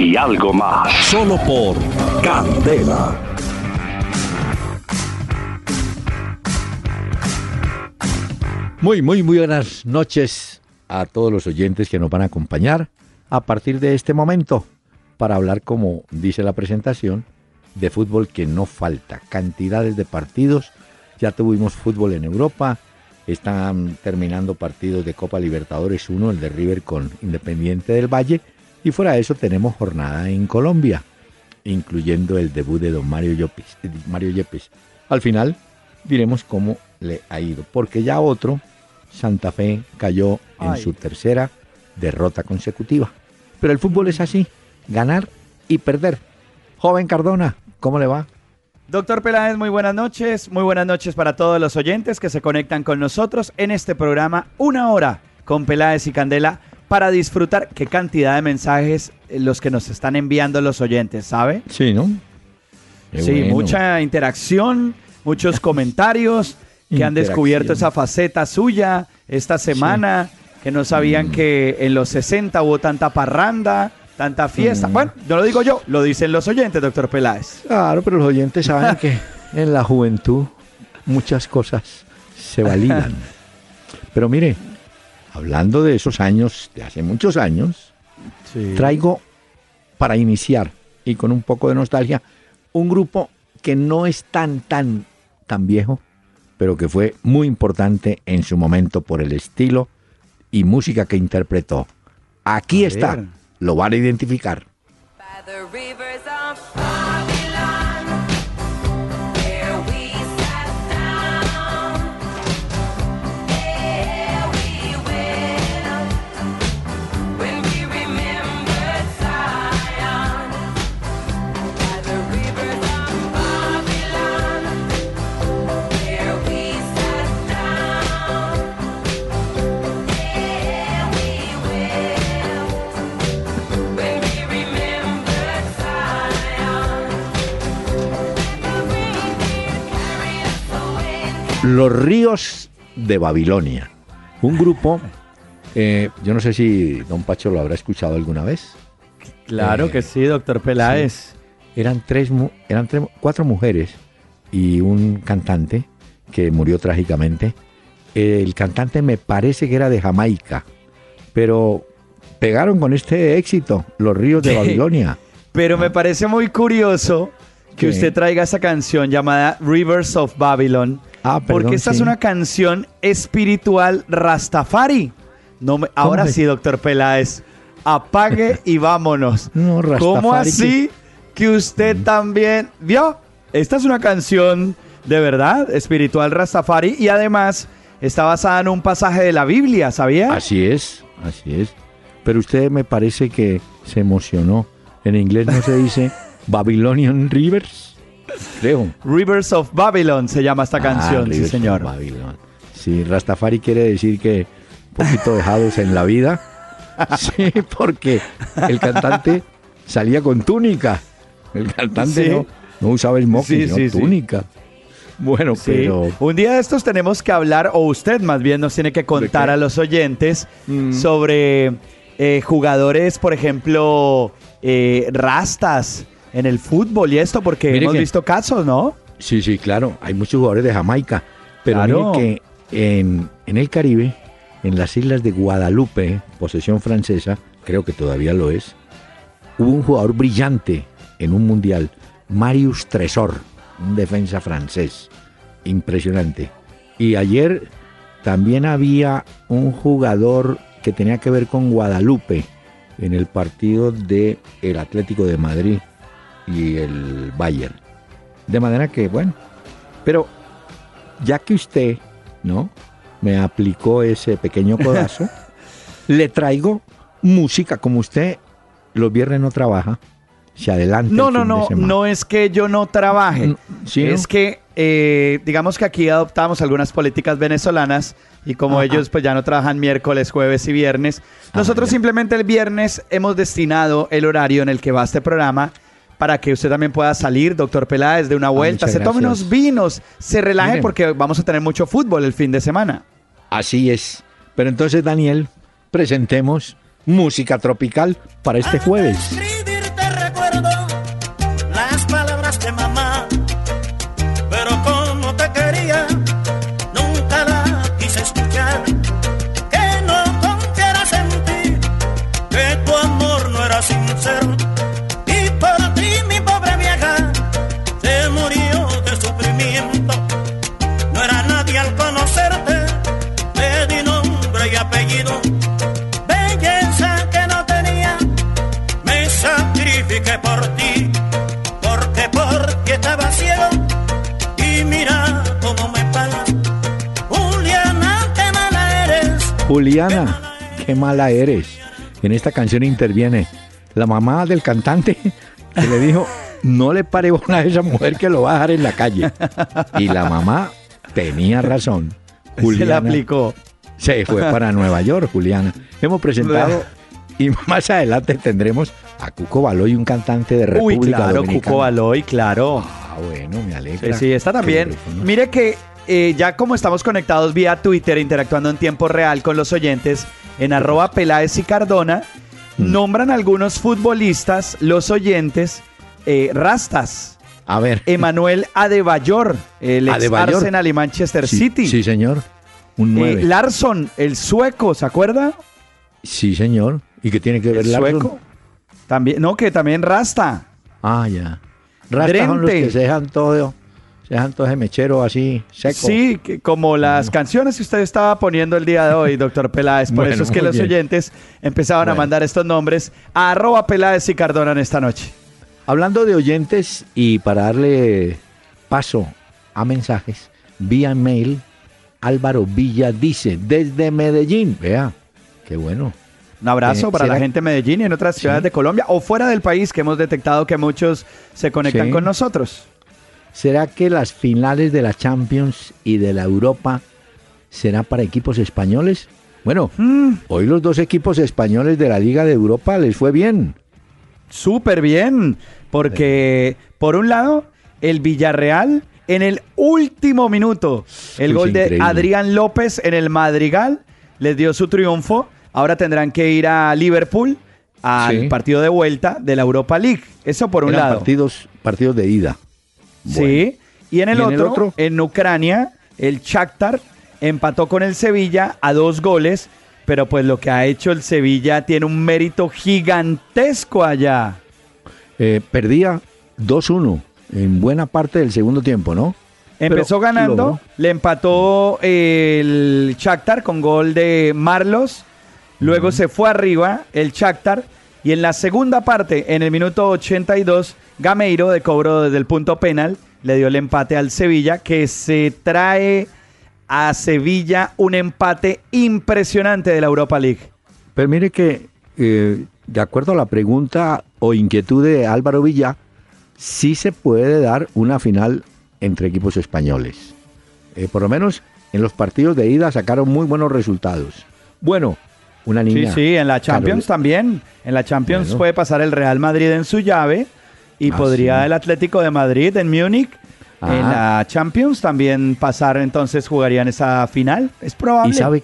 y algo más. Solo por Candela. Muy, muy, muy buenas noches a todos los oyentes que nos van a acompañar a partir de este momento para hablar, como dice la presentación, de fútbol que no falta. Cantidades de partidos. Ya tuvimos fútbol en Europa. Están terminando partidos de Copa Libertadores 1, el de River con Independiente del Valle. Y fuera de eso tenemos jornada en Colombia, incluyendo el debut de don Mario Yepes. Mario Yepes. Al final diremos cómo le ha ido, porque ya otro, Santa Fe, cayó en Ay. su tercera derrota consecutiva. Pero el fútbol es así, ganar y perder. Joven Cardona, ¿cómo le va? Doctor Peláez, muy buenas noches. Muy buenas noches para todos los oyentes que se conectan con nosotros en este programa Una Hora con Peláez y Candela para disfrutar qué cantidad de mensajes eh, los que nos están enviando los oyentes, ¿sabe? Sí, ¿no? Qué sí, bueno. mucha interacción, muchos comentarios que han descubierto esa faceta suya esta semana, que no sabían Mm. que en los 60 hubo tanta parranda, tanta fiesta. Mm. Bueno, no lo digo yo, lo dicen los oyentes, doctor Peláez. Claro, pero los oyentes saben que en la juventud muchas cosas se validan. Pero mire, hablando de esos años, de hace muchos años, traigo para iniciar y con un poco de nostalgia un grupo que no es tan tan tan viejo, pero que fue muy importante en su momento por el estilo y música que interpretó. Aquí A está, ver. lo van a identificar. By the Los Ríos de Babilonia. Un grupo, eh, yo no sé si Don Pacho lo habrá escuchado alguna vez. Claro Eh, que sí, doctor Peláez. Eran tres, eran tres- cuatro mujeres y un cantante que murió trágicamente. El cantante me parece que era de Jamaica, pero pegaron con este éxito, Los Ríos de. Babilonia. Pero me parece muy curioso que ¿Qué? usted traiga esa canción llamada Rivers of Babylon. Ah, perdón, porque esta es una canción espiritual Rastafari. No me- ahora sí, doctor Peláez. Apague y vámonos. No, ¿Cómo así que usted también vio? Esta es una canción de verdad espiritual Rastafari y además está basada en un pasaje de la Biblia, ¿sabía? Así es, así es. Pero usted me parece que se emocionó. En inglés no se dice Babylonian Rivers, creo. Rivers of Babylon se llama esta canción, Ah, sí Rivers of señor. Babylon. Sí, Rastafari quiere decir que un poquito dejados en la vida. Sí, porque el cantante salía con túnica. El cantante Sí. no, no usaba smoking, Sí, sí, sí. túnica. Bueno, Sí. pero Un día de estos tenemos que hablar, o usted más bien nos tiene que contar a los oyentes Mm. sobre eh, jugadores, por ejemplo, eh, rastas en el fútbol y esto, porque Mire hemos que- visto casos, ¿no? Sí, sí, claro. Hay muchos jugadores de Jamaica. Pero Claro. mire que en, en el Caribe, en las islas de Guadalupe, posesión francesa, creo que todavía lo es, hubo un jugador brillante en un mundial, Marius Tresor, un defensa francés. Impresionante. Y ayer también había un jugador que tenía que ver con Guadalupe en el partido de el Atlético de Madrid y el Bayern. De manera que, bueno, pero ya que usted, ¿no? Me aplicó ese pequeño codazo, le traigo música como usted los viernes no trabaja, se adelanta. No, no, no, no es que yo no trabaje. ¿sí, no? es que, eh, digamos que aquí adoptamos algunas políticas venezolanas y como Ajá. ellos pues ya no trabajan miércoles, jueves y viernes, Ah, nosotros simplemente el viernes hemos destinado el horario en el que va este programa para que usted también pueda salir, doctor Peláez, de una vuelta, Ah, muchas se tome gracias. unos vinos, se relaje Miren. porque vamos a tener mucho fútbol el fin de semana. Así es. Pero entonces, Daniel, presentemos música tropical para este jueves. Por ti, porque por ti estaba ciego. Y mira cómo me pagas, Juliana, qué mala eres. Juliana, qué mala eres. En esta canción interviene la mamá del cantante que le dijo, no le pare bola a esa mujer que lo va a dejar en la calle. Y la mamá tenía razón. Se le Juliana aplicó. se fue para Nueva York, Juliana. Hemos presentado y más adelante tendremos a Cuco Baloy, un cantante de Uy, República claro, Dominicana. Cuco Baloy, claro. Ah, bueno, me alegra. sí, esta también. Mire que eh, ya como estamos conectados vía Twitter, interactuando en tiempo real con los oyentes, en arroba Peláez y Cardona, Mm. nombran algunos futbolistas, los oyentes, eh, rastas. A ver. Emanuel Adebayor, el ex Adebayor. Arsenal y Manchester Sí, City. Sí, señor. Un Eh, 9. Larson, el sueco, ¿se acuerda? Sí, señor. ¿Y qué tiene que ver El Larson? sueco. También, no, que también rasta. Ah, ya. Rastas son los Drente. que se dejan todo, se dejan todo ese mechero así seco. Sí, que como las canciones que usted estaba poniendo el día de hoy, doctor Peláez. Por Bueno, eso es que los bien. oyentes empezaban a mandar estos nombres a arroba Peláez y Cardona en esta noche. Hablando de oyentes y para darle paso a mensajes, vía mail, Álvaro Villa dice, desde Medellín, vea, qué bueno. Un abrazo Eh, para la ¿será- gente de Medellín y en otras ciudades de Colombia o fuera del país que hemos detectado que muchos se conectan Sí. con nosotros. ¿Será que las finales de la Champions y de la Europa será para equipos españoles? Bueno, Mm, hoy los dos equipos españoles de la Liga de Europa les fue bien. Súper bien, porque por un lado, el Villarreal en el último minuto, el gol de. Adrián López en el Madrigal les dio su triunfo. Ahora tendrán que ir a Liverpool al Sí. partido de vuelta de la Europa League. Eso por un Eran lado. partidos, partidos de ida. Sí. Y en el, ¿Y en otro, el otro? en Ucrania, el Shakhtar empató con el Sevilla a dos goles, pero pues lo que ha hecho el Sevilla tiene un mérito gigantesco allá. Eh, perdía 2-1 en buena parte del segundo tiempo, ¿no? Empezó Pero ganando, logró. le empató el Shakhtar con gol de Marlos, luego se fue arriba el Shakhtar y en la segunda parte, en el minuto 82, Gameiro de cobro desde el punto penal le dio el empate al Sevilla que se trae a Sevilla un empate impresionante de la Europa League. Pero mire que, eh, de acuerdo a la pregunta o inquietud de Álvaro Villa, sí se puede dar una final entre equipos españoles. Eh, por lo menos en los partidos de ida sacaron muy buenos resultados. Bueno, una Sí, niña. sí, en la Champions Carol- también. En la Champions Bueno. puede pasar el Real Madrid en su llave y Ah, podría sí. el Atlético de Madrid en Múnich. Ah. En la Champions también pasar, entonces jugarían esa final. Es probable. ¿Y sabe,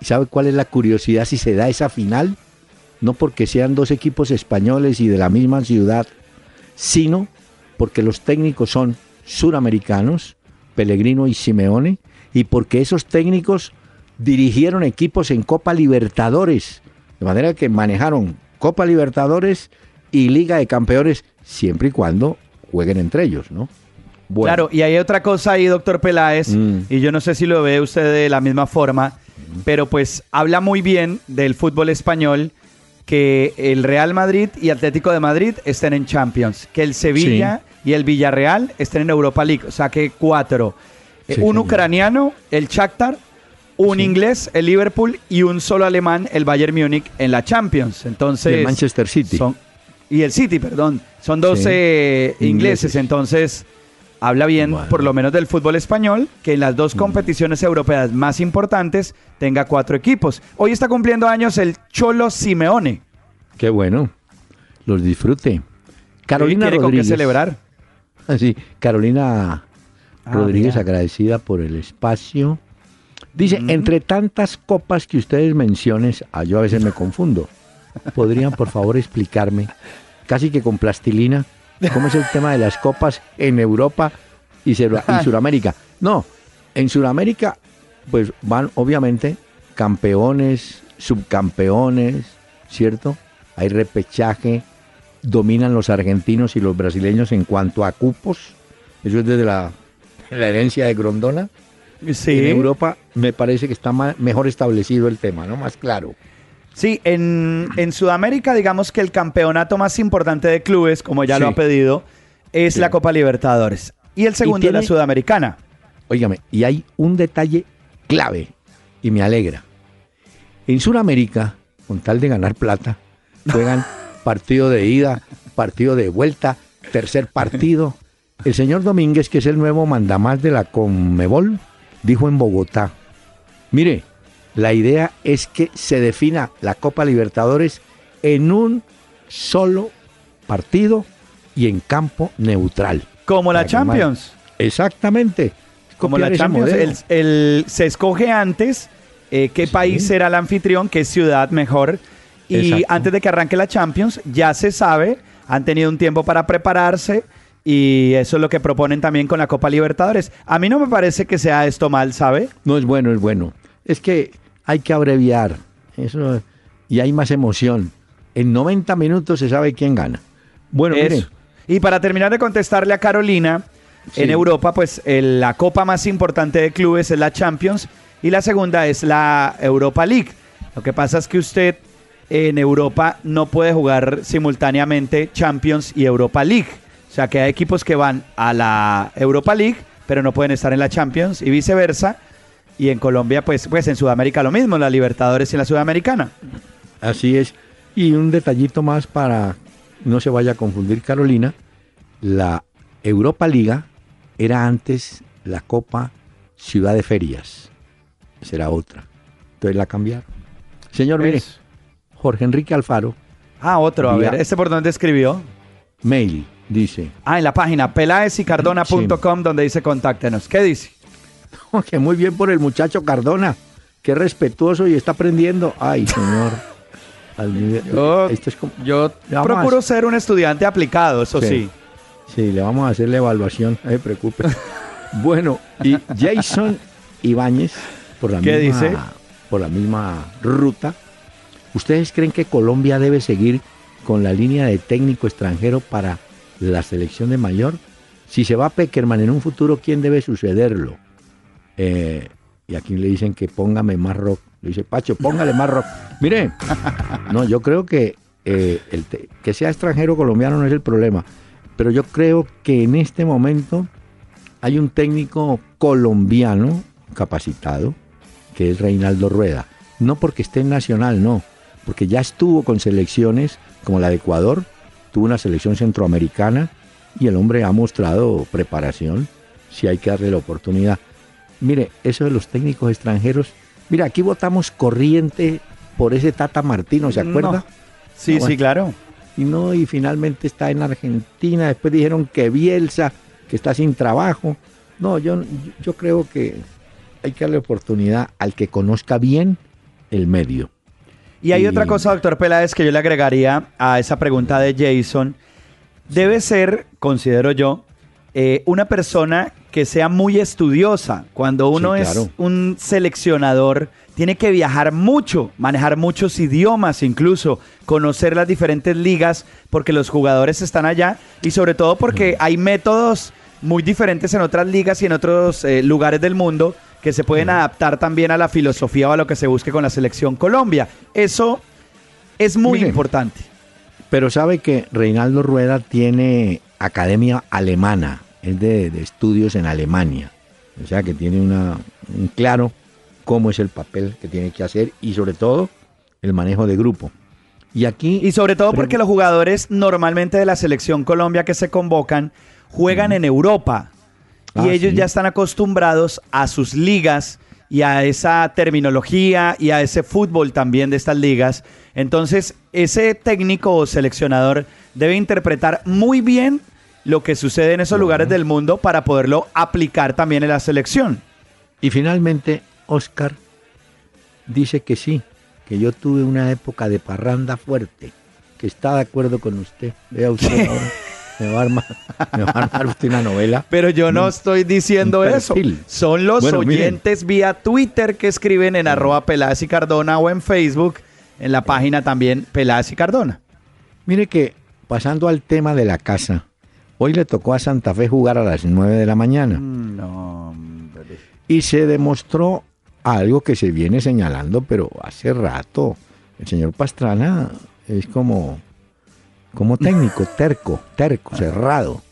y sabe cuál es la curiosidad si se da esa final? No porque sean dos equipos españoles y de la misma ciudad, sino porque los técnicos son suramericanos, Pellegrino y Simeone, y porque esos técnicos dirigieron equipos en Copa Libertadores, de manera que manejaron Copa Libertadores y Liga de Campeones, siempre y cuando jueguen entre ellos, ¿no? Bueno, Claro, y hay otra cosa ahí, doctor Peláez, Mm. y yo no sé si lo ve usted de la misma forma, pero pues habla muy bien del fútbol español que el Real Madrid y Atlético de Madrid estén en Champions, que el Sevilla y el Villarreal estén en Europa League, o sea que cuatro. Sí, un ucraniano, el Shakhtar, un Sí. inglés, el Liverpool, y un solo alemán, el Bayern Múnich, en la Champions. Entonces, Y el Manchester City. son- y el City, perdón. Son dos Sí. eh, ingleses, Ingleses. entonces habla bien, Bueno. por lo menos del fútbol español, que en las dos competiciones europeas más importantes tenga cuatro equipos. Hoy está cumpliendo años el Cholo Simeone. Qué bueno. Los disfrute. Carolina ¿Tiene con qué Rodríguez. celebrar? Ah, Sí, Carolina Ah, Rodríguez mira. agradecida por el espacio. Dice, entre tantas copas que ustedes mencionen, ah, yo a veces me confundo. ¿Podrían por favor explicarme, casi que con plastilina, cómo es el tema de las copas en Europa y, y Sudamérica? No, en Sudamérica pues van obviamente campeones, subcampeones, ¿cierto? Hay repechaje, dominan los argentinos y los brasileños en cuanto a cupos. Eso es desde la, la herencia de Grondona. Sí. En Europa me parece que está mejor establecido el tema, ¿no? Más claro. Sí, en, en Sudamérica, digamos que el campeonato más importante de clubes, como ya lo ha pedido, es Sí. la Copa Libertadores. Y el segundo es la Sudamericana. Óigame, y hay un detalle clave y me alegra. En Sudamérica, con tal de ganar plata, juegan partido de ida, partido de vuelta, tercer partido. El señor Domínguez, que es el nuevo mandamás de la Conmebol, dijo en Bogotá, mire, la idea es que se defina la Copa Libertadores en un solo partido y en campo neutral. Como la más- Champions. Exactamente. Como la Champions. El, el- se escoge antes eh, qué Sí. país será el anfitrión, qué ciudad mejor. Y Exacto. antes de que arranque la Champions, ya se sabe, han tenido un tiempo para prepararse. Y eso es lo que proponen también con la Copa Libertadores. A mí no me parece que sea esto mal, ¿sabe? No es bueno, es bueno. Es que hay que abreviar. Eso, y hay más emoción. En 90 minutos se sabe quién gana. Bueno, mire. Y para terminar de contestarle a Carolina, Sí. en Europa, pues el- la copa más importante de clubes es la Champions y la segunda es la Europa League. Lo que pasa es que usted en Europa no puede jugar simultáneamente Champions y Europa League. O sea que hay equipos que van a la Europa League, pero no pueden estar en la Champions y viceversa. Y en Colombia, pues, pues en Sudamérica lo mismo, la Libertadores y la Sudamericana. así es. Y un detallito más para no se vaya a confundir Carolina. La Europa Liga era antes la Copa Ciudad de Ferias. Será otra. Entonces la cambiaron. Señor, mire. Jorge Enrique Alfaro, Ah, otro, a ver, ¿este por dónde escribió? mail, dice. Ah, en la página pelaesycardona.com donde dice contáctenos. ¿Qué dice? Que muy bien por el muchacho Cardona. Qué respetuoso y está aprendiendo. Ay, señor. Al nivel- Yo- Esto es como- Yo procuro a- ser un estudiante aplicado, eso sí. Sí. Sí, le vamos a hacer la evaluación, no se preocupe. bueno, y Jason Ibáñez, por la, ¿Qué misma, dice? por la misma ruta, ¿ustedes creen que Colombia debe seguir con la línea de técnico extranjero para la selección de mayor? Si se va Peckerman en un futuro, ¿quién debe sucederlo? Eh, y aquí le dicen que póngame más rock. Le dice, Pacho, póngale más rock. Mire, no, yo creo que eh, el que sea extranjero colombiano no es el problema. Pero yo creo que en este momento hay un técnico colombiano capacitado, que es Reinaldo Rueda. No porque esté en Nacional, no. Porque ya estuvo con selecciones como la de Ecuador, tuvo una selección centroamericana y el hombre ha mostrado preparación si hay que darle la oportunidad. Mire, eso de los técnicos extranjeros. Mira, aquí votamos corriente por ese Tata Martino, ¿se acuerda? No. Sí, bueno. sí, claro. Y no, y finalmente está en Argentina. Después dijeron que Bielsa, que está sin trabajo. No, yo, yo creo que hay que darle oportunidad al que conozca bien el medio. Y hay otra cosa, doctor Peláez, que yo le agregaría a esa pregunta de Jason. Debe ser, considero yo, eh, una persona que sea muy estudiosa. Cuando uno Sí, es un seleccionador, tiene que viajar mucho, manejar muchos idiomas incluso, conocer las diferentes ligas, porque los jugadores están allá y sobre todo porque hay métodos muy diferentes en otras ligas y en otros eh, lugares del mundo que se pueden adaptar también a la filosofía o a lo que se busque con la selección Colombia. Eso es muy importante. Pero sabe que Reinaldo Rueda tiene academia alemana, es de, de estudios en Alemania. O sea que tiene una, un claro cómo es el papel que tiene que hacer y sobre todo el manejo de grupo. Y aquí... Y sobre todo porque los jugadores normalmente de la selección Colombia que se convocan juegan en Europa y Ah, ellos sí. ya están acostumbrados a sus ligas y a esa terminología y a ese fútbol también de estas ligas. Entonces, ese técnico o seleccionador debe interpretar muy bien lo que sucede en esos lugares del mundo para poderlo aplicar también en la selección. Y finalmente, Oscar dice que sí, que yo tuve una época de parranda fuerte, que está de acuerdo con usted. Vea usted ahora, me va a armar, me va a armar usted una novela. Pero yo no estoy diciendo eso. Son los Bueno, miren. oyentes vía Twitter que escriben en arroba Peláez y Cardona o en Facebook, en la página también Peláez y Cardona. Mire que, pasando al tema de la casa, hoy le tocó a Santa Fe jugar a las 9 de la mañana. No, hombre. Y se demostró algo que se viene señalando, pero hace rato. El señor Pastrana es como, como técnico, terco, terco, cerrado.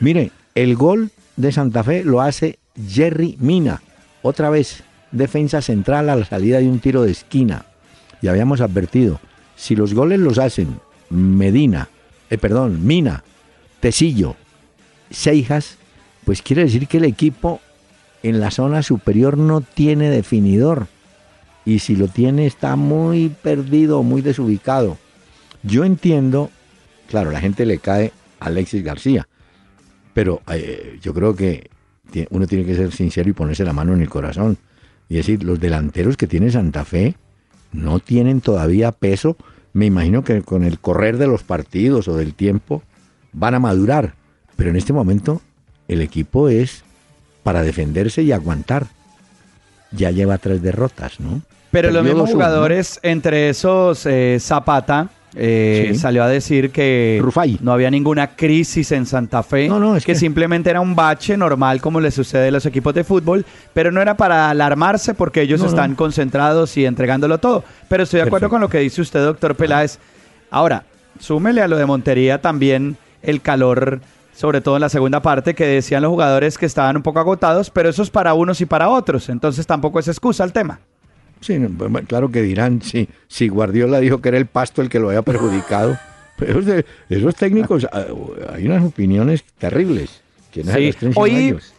Mire, el gol de Santa Fe lo hace Jerry Mina. Otra vez, defensa central a la salida de un tiro de esquina. Y habíamos advertido, si los goles los hacen Medina, eh, perdón, Mina, Tecillo, Seijas, pues quiere decir que el equipo en la zona superior no tiene definidor. Y si lo tiene está muy perdido, muy desubicado. Yo entiendo, claro, la gente le cae a Alexis García, pero eh, yo creo que uno tiene que ser sincero y ponerse la mano en el corazón. Y decir, los delanteros que tiene Santa Fe no tienen todavía peso. Me imagino que con el correr de los partidos o del tiempo van a madurar. Pero en este momento el equipo es para defenderse y aguantar. Ya lleva tres derrotas, ¿no? Pero los mismos 2-1, ¿no? jugadores, entre esos eh, Zapata, eh, Sí. salió a decir que no había ninguna crisis en Santa Fe, No, no, es que, que- simplemente era un bache normal como le sucede a los equipos de fútbol, pero no era para alarmarse porque ellos no. están concentrados y entregándolo todo. Pero estoy de acuerdo Perfecto. con lo que dice usted, doctor Peláez. Ahora, súmele a lo de Montería también el calor, sobre todo en la segunda parte, que decían los jugadores que estaban un poco agotados, pero eso es para unos y para otros, entonces tampoco es excusa el tema. Sí, claro que dirán, sí, si Guardiola dijo que era el pasto el que lo había perjudicado. Pero esos, de- esos técnicos, ah, hay unas opiniones terribles. Que no Sí, hoy ellos.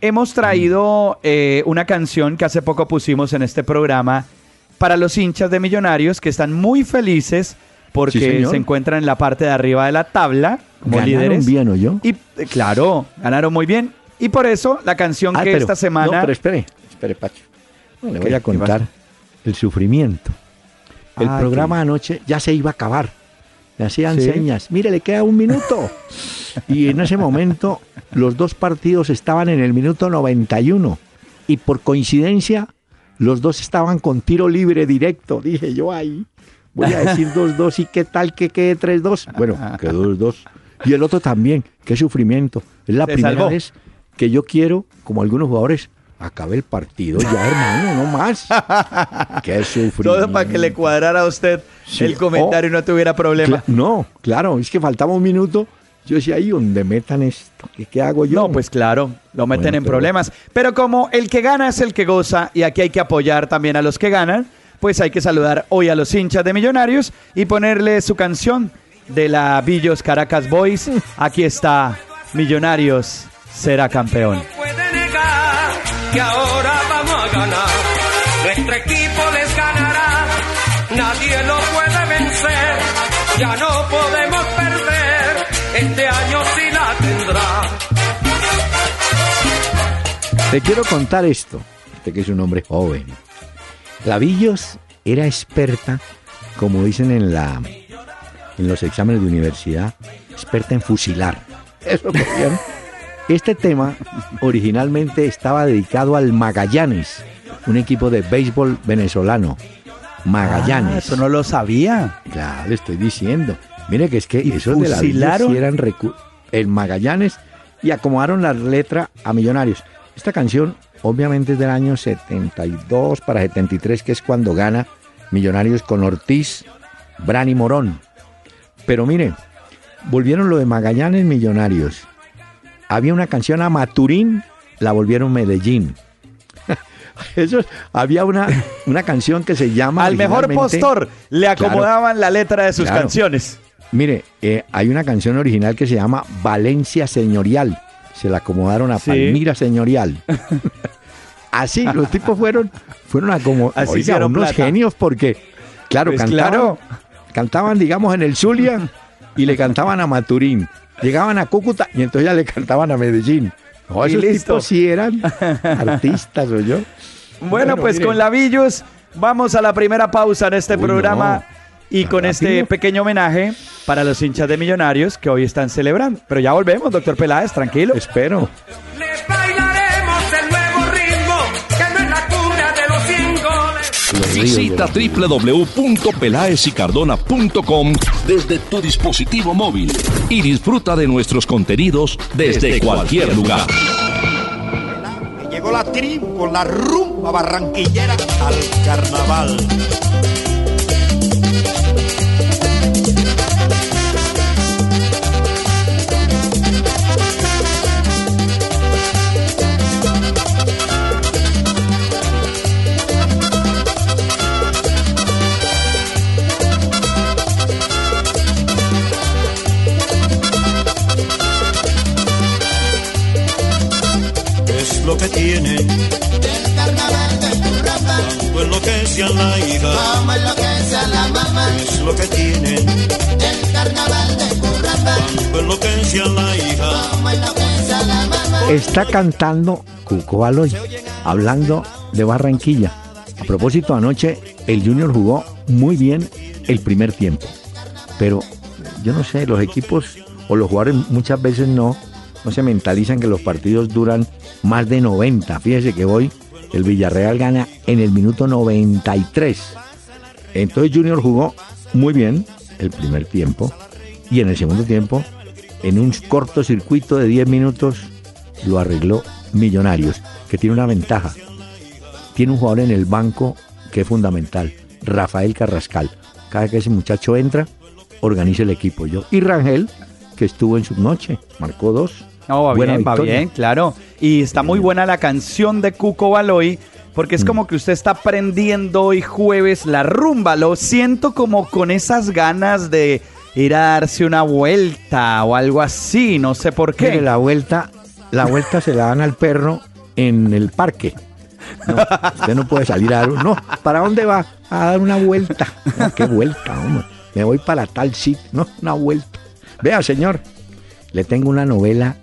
hemos traído eh, una canción que hace poco pusimos en este programa para los hinchas de Millonarios que están muy felices porque Sí, se encuentran en la parte de arriba de la tabla como Ganaron líderes. bien, ¿o yo? Y eh, claro, ganaron muy bien. Y por eso la canción Ah, que pero- esta semana... No, pero espere, espere, Pacho. No, le voy a ¿qué contar el sufrimiento. El Ay, programa anoche ya se iba a acabar. Me hacían ¿Sí? señas. Mire, le queda un minuto. y en ese momento los dos partidos estaban en el minuto 91. Y por coincidencia, los dos estaban con tiro libre directo. Dije yo ahí, voy a decir 2-2 y qué tal que quede 3-2. Bueno, quedó 2-2. Y el otro también, qué sufrimiento. Es la Se primera salvó. vez que yo quiero, como algunos jugadores, acabe el partido ya, hermano, no más. Qué sufrimiento. Todo para que le cuadrara a usted Sí. el comentario y no tuviera problema. No, claro, es que faltaba un minuto. Yo decía, ahí donde metan esto, ¿qué, qué hago yo? No, pues claro, lo meten Bueno, en pero- problemas. Pero como el que gana es el que goza y aquí hay que apoyar también a los que ganan, pues hay que saludar hoy a los hinchas de Millonarios y ponerle su canción de la Villos Caracas Boys. Aquí está Millonarios será campeón. Que ahora vamos a ganar. Nuestro equipo les ganará. Nadie lo puede vencer. Ya no podemos perder. Este año sí la tendrá. Te quiero contar esto. Usted que es un hombre joven. Lavillos era experta, como dicen en la en los exámenes de universidad, experta en fusilar. Eso cogían. Este tema originalmente estaba dedicado al Magallanes, un equipo de béisbol venezolano. Magallanes. Ah, eso no lo sabía. Ya le estoy diciendo. Mire que es que ¿Y esos de la eran el Magallanes y acomodaron la letra a Millonarios. Esta canción obviamente es del año 72 para 73, que es cuando gana Millonarios con Ortiz, Bran y Morón. Pero mire, volvieron lo de Magallanes Millonarios. Había una canción a Maturín, la volvieron Medellín. Eso, había una, una canción que se llama... Al mejor postor le acomodaban la letra de sus Claro. canciones. Mire, eh, hay una canción original que se llama Valencia Señorial. Se la acomodaron a Sí. Palmira Señorial. Así, los tipos fueron, fueron a como Así oiga, unos plata. genios porque, claro, Pues cantaban, claro. cantaban, digamos, en el Zulia y le cantaban a Maturín. Llegaban a Cúcuta y entonces ya le cantaban a Medellín. No, Y esos listo. tipos sí eran artistas, o yo. Bueno, pues con Lavillos vamos a la primera pausa en este Uy, programa no. y con este pequeño homenaje para los hinchas de Millonarios que hoy están celebrando. Pero ya volvemos, doctor Peláez, tranquilo. Espero. Visita www.pelaesicardona.com desde tu dispositivo móvil y disfruta de nuestros contenidos desde, cualquier lugar. Llegó la tribu con la rumba barranquillera al carnaval. Enloquece a la hija, como enloquece a la mamá. es lo que tiene. El carnaval de Curramba, Tanto enloquece a la hija, como enloquece a la mamá. Está cantando Cuco Baloy, hablando de Barranquilla. A propósito, anoche el Junior jugó muy bien el primer tiempo. Pero yo no sé, los equipos o los jugadores muchas veces no, no se mentalizan que los partidos duran más de 90. Fíjese que hoy el Villarreal gana en el minuto 93. Entonces Junior jugó muy bien el primer tiempo y en el segundo tiempo, en un cortocircuito de 10 minutos, lo arregló Millonarios, que tiene una ventaja. Tiene un jugador en el banco que es fundamental, Rafael Carrascal. Cada que ese muchacho entra, organiza el equipo yo. Y Rangel, que estuvo en su noche, marcó dos. No, va Buena bien, va bien, claro. Y está muy buena la canción de Cuco Baloy, porque Mm. es como que usted está aprendiendo hoy jueves la rumba. Lo siento como con esas ganas de ir a darse una vuelta o algo así, no sé por qué. Mire, la vuelta, la vuelta se la dan al perro en el parque. No, usted no puede salir a dar un- No, ¿para dónde va? A dar una vuelta. No, qué vuelta, hombre. Me voy para tal sitio. No, una vuelta. Vea, señor, le tengo una novela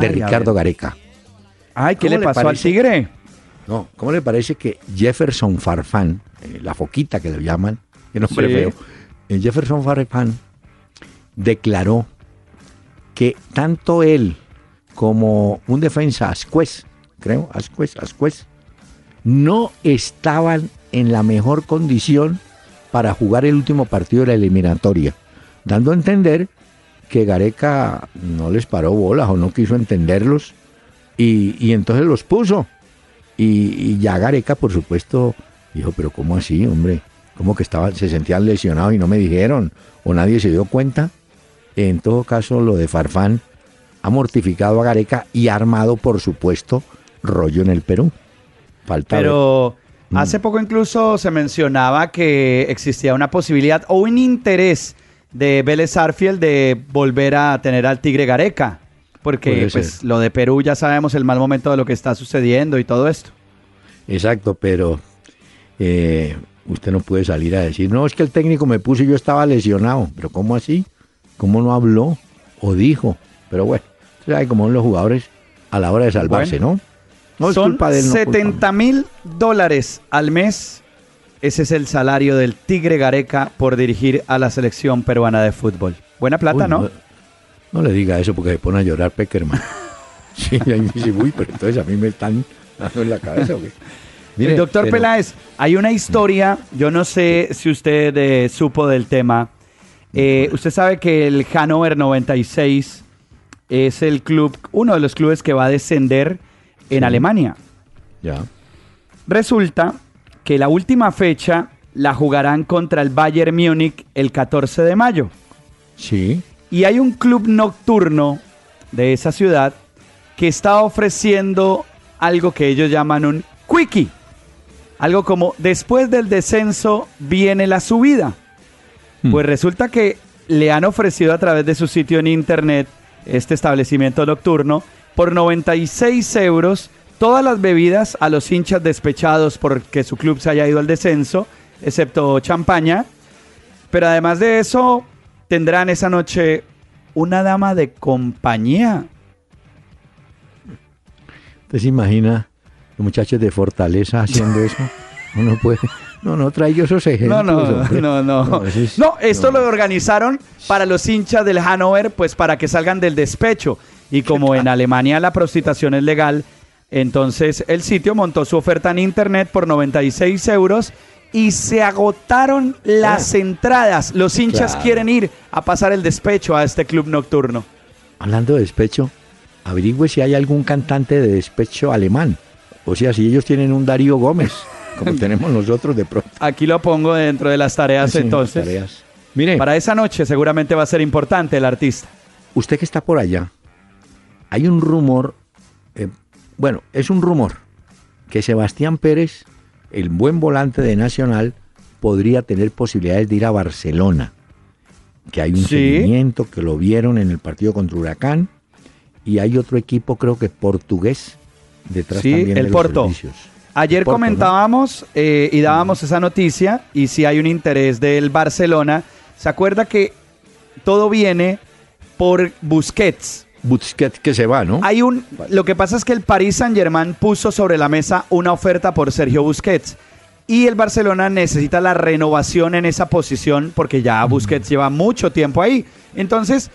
de Ay, Ricardo. Gareca. Ay, ¿qué ¿Cómo le le pasó al tigre? No, ¿cómo le parece que Jefferson Farfán, eh, la foquita que le llaman, qué nombre Sí. feo, eh, Jefferson Farfán declaró que tanto él como un defensa Ascuez, creo, Ascuez, Ascuez, no estaban en la mejor condición para jugar el último partido de la eliminatoria, dando a entender que Gareca no les paró bolas o no quiso entenderlos y, y entonces los puso. Y, y ya Gareca, por supuesto, dijo, pero ¿cómo así, hombre? ¿Cómo que estaban, se sentían lesionados y no me dijeron? ¿O nadie se dio cuenta? En todo caso, lo de Farfán ha mortificado a Gareca y ha armado, por supuesto, rollo en el Perú. Falta. Pero Mm. hace poco incluso se mencionaba que existía una posibilidad o un interés de Vélez Arfiel de volver a tener al Tigre Gareca. Porque pues lo de Perú ya sabemos el mal momento de lo que está sucediendo y todo esto. Exacto, pero eh, usted no puede salir a decir, no, es que el técnico me puso y yo estaba lesionado. Pero ¿cómo así? ¿Cómo no habló o dijo? Pero bueno, usted sabe cómo son los jugadores a la hora de salvarse, ¿no? Son él, no culpa mía. 70 mil dólares al mes. Ese es el salario del Tigre Gareca por dirigir a la selección peruana de fútbol. Buena plata, Uy, ¿no? No le diga eso porque se pone a llorar Peckerman. sí, ahí dice, uy, pero entonces a mí me están dando en la cabeza. ¿o qué?". Mire, doctor pero- Peláez, hay una historia, yo no sé si usted eh, supo del tema. Eh, usted sabe que el Hannover 96 es el club, uno de los clubes que va a descender en Sí. Alemania. Ya, Resulta que la última fecha la jugarán contra el Bayern Múnich el 14 de mayo. sí, Y hay un club nocturno de esa ciudad que está ofreciendo algo que ellos llaman un quickie. algo como después del descenso viene la subida. Pues resulta que le han ofrecido a través de su sitio en internet, este establecimiento nocturno, por 96 euros todas las bebidas a los hinchas despechados porque su club se haya ido al descenso, excepto champaña. Pero además de eso, tendrán esa noche una dama de compañía. ¿Usted se imagina los muchachos de Fortaleza haciendo eso? No, no puede. No, no traigo esos ejemplos. No, no, hombre. no, no. es- No, esto no. lo organizaron para los hinchas del Hannover, pues para que salgan del despecho. Y como en Alemania la prostitución es legal, entonces el sitio montó su oferta en internet por 96 euros y se agotaron las entradas. Los hinchas Claro. quieren ir a pasar el despecho a este club nocturno. Hablando de despecho, averigüe si hay algún cantante de despecho alemán. O sea, si ellos tienen un Darío Gómez, como tenemos nosotros de pronto. Aquí lo pongo dentro de las tareas Sí, entonces. tareas. Mire, Para esa noche seguramente va a ser importante el artista. usted que está por allá, hay un rumor, eh, bueno, es un rumor, que Sebastián Pérez, el buen volante de Nacional, podría tener posibilidades de ir a Barcelona. Que hay un Sí. seguimiento, que lo vieron en el partido contra Huracán, y hay otro equipo, creo que portugués, detrás Sí, también el de los Porto. servicios. Ayer Porto, ¿no? comentábamos eh, y dábamos esa noticia y si hay un interés del Barcelona. ¿Se acuerda que todo viene por Busquets? Busquets que se va, ¿no? Hay un, lo que pasa es que el Paris Saint Germain puso sobre la mesa una oferta por Sergio Busquets y el Barcelona necesita la renovación en esa posición porque ya Busquets lleva mucho tiempo ahí. Entonces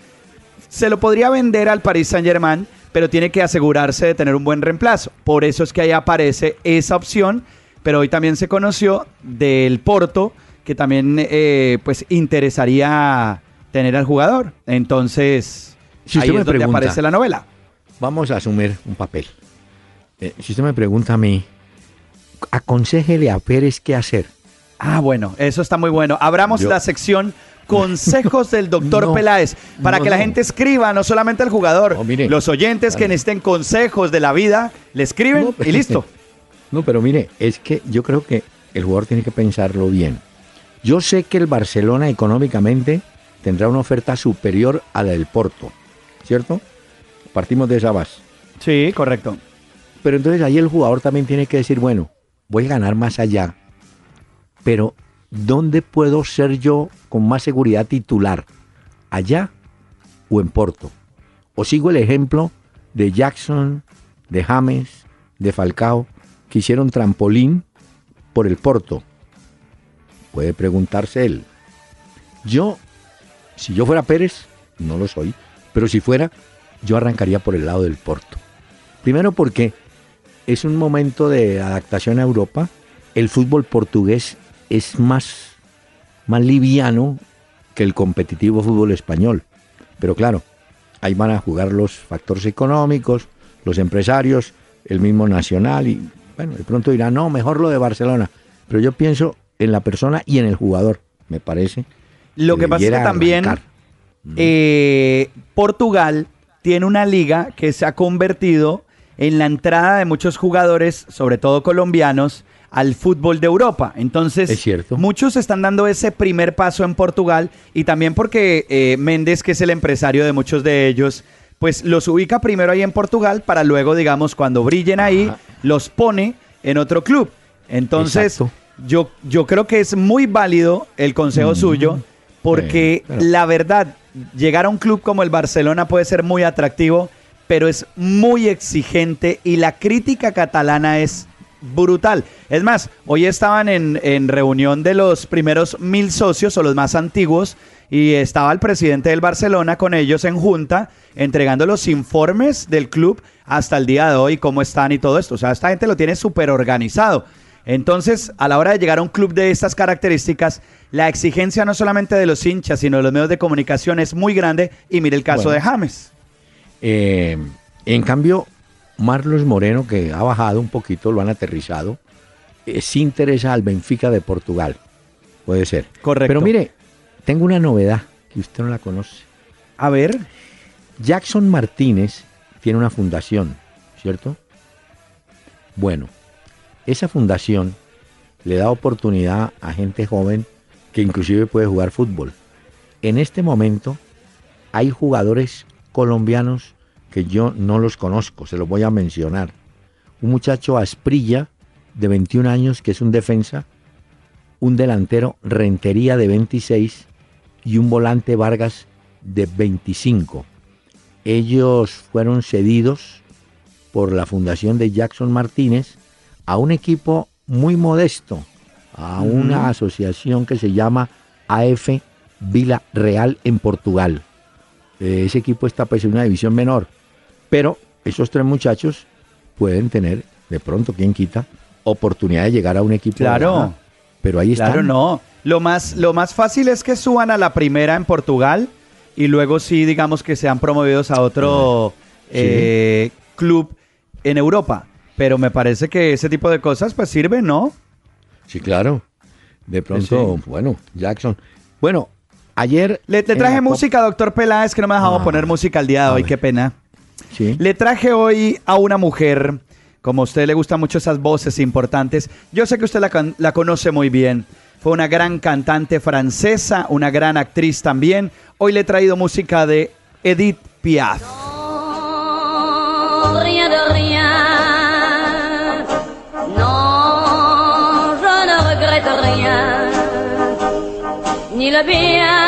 se lo podría vender al Paris Saint Germain, pero tiene que asegurarse de tener un buen reemplazo. Por eso es que ahí aparece esa opción, pero hoy también se conoció del Porto, que también eh, pues interesaría tener al jugador. Entonces, Si ahí usted me es donde pregunta- aparece la novela. Vamos a asumir un papel. Eh, si usted me pregunta a mí, aconsejele a Pérez qué hacer. Ah, bueno, eso está muy bueno. Abramos Yo- la sección Consejos del doctor No, Peláez para no, que la no. gente escriba, no solamente el jugador. Mire. Los oyentes que necesiten consejos de la vida, le escriben No, y listo. No, pero mire, es que yo creo que el jugador tiene que pensarlo bien. Yo sé que el Barcelona económicamente tendrá una oferta superior a la del Porto, ¿cierto? Partimos de esa base. Sí, correcto. Pero entonces ahí el jugador también tiene que decir, bueno, voy a ganar más allá, pero ¿dónde puedo ser yo con más seguridad titular? ¿Allá o en Porto? O sigo el ejemplo de Jackson, de James, de Falcao, que hicieron trampolín por el Porto. Puede preguntarse él. Yo, si yo fuera Pérez, no lo soy, pero si fuera, yo arrancaría por el lado del Porto. Primero porque es un momento de adaptación a Europa. El fútbol portugués es más, más liviano que el competitivo fútbol español. Pero claro, ahí van a jugar los factores económicos, los empresarios, el mismo nacional y bueno, de pronto dirán, no, mejor lo de Barcelona. Pero yo pienso en la persona y en el jugador, me parece. Lo que pasa es que también arrancar. Eh, Portugal tiene una liga que se ha convertido en la entrada de muchos jugadores, sobre todo colombianos, al fútbol de Europa. Entonces, Es cierto. muchos están dando ese primer paso en Portugal y también porque eh, Méndez, que es el empresario de muchos de ellos, pues los ubica primero ahí en Portugal para luego, digamos, cuando brillen ahí, Ajá. los pone en otro club. Entonces, yo, yo creo que es muy válido el consejo suyo porque claro. la verdad, llegar a un club como el Barcelona puede ser muy atractivo, pero es muy exigente y la crítica catalana es brutal. Es más, hoy estaban en, en reunión de los primeros mil socios o los más antiguos y estaba el presidente del Barcelona con ellos en junta entregando los informes del club hasta el día de hoy, cómo están y todo esto. O sea, esta gente lo tiene súper organizado. Entonces, a la hora de llegar a un club de estas características, la exigencia no solamente de los hinchas, sino de los medios de comunicación es muy grande. Y mire el caso Bueno. de James. Eh, en cambio, Marlos Moreno, que ha bajado un poquito, lo han aterrizado, eh, sí interesa al Benfica de Portugal. Puede ser. Correcto. Pero mire, tengo una novedad que usted no la conoce. A ver, Jackson Martínez tiene una fundación, ¿cierto? Bueno, esa fundación le da oportunidad a gente joven que inclusive puede jugar fútbol. En este momento hay jugadores colombianos que yo no los conozco, se los voy a mencionar. Un muchacho Asprilla, de 21 años, que es un defensa, un delantero Rentería de 26 y un volante Vargas de 25. Ellos fueron cedidos por la fundación de Jackson Martínez a un equipo muy modesto, a una asociación que se llama AF Vila Real en Portugal. Eh, ese equipo está pues en una división menor, pero esos tres muchachos pueden tener, de pronto, quien quita, oportunidad de llegar a un equipo. de Claro. baja. Pero ahí están. Claro, no. Lo más, lo más fácil es que suban a la primera en Portugal y luego sí, digamos que sean promovidos a otro eh, club en Europa. Pero me parece que ese tipo de cosas pues sirven, ¿no? Sí, claro. De pronto, bueno, Jackson. Bueno, ayer. Le, traje música, doctor Peláez, que no me ha dejado Ah, poner música al día de hoy, ver. qué pena. Sí. Le traje hoy a una mujer, como a usted le gustan mucho esas voces importantes, yo sé que usted la, la conoce muy bien. Fue una gran cantante francesa, una gran actriz también. Hoy le he traído música de Edith Piaf. Rien. Ni le bien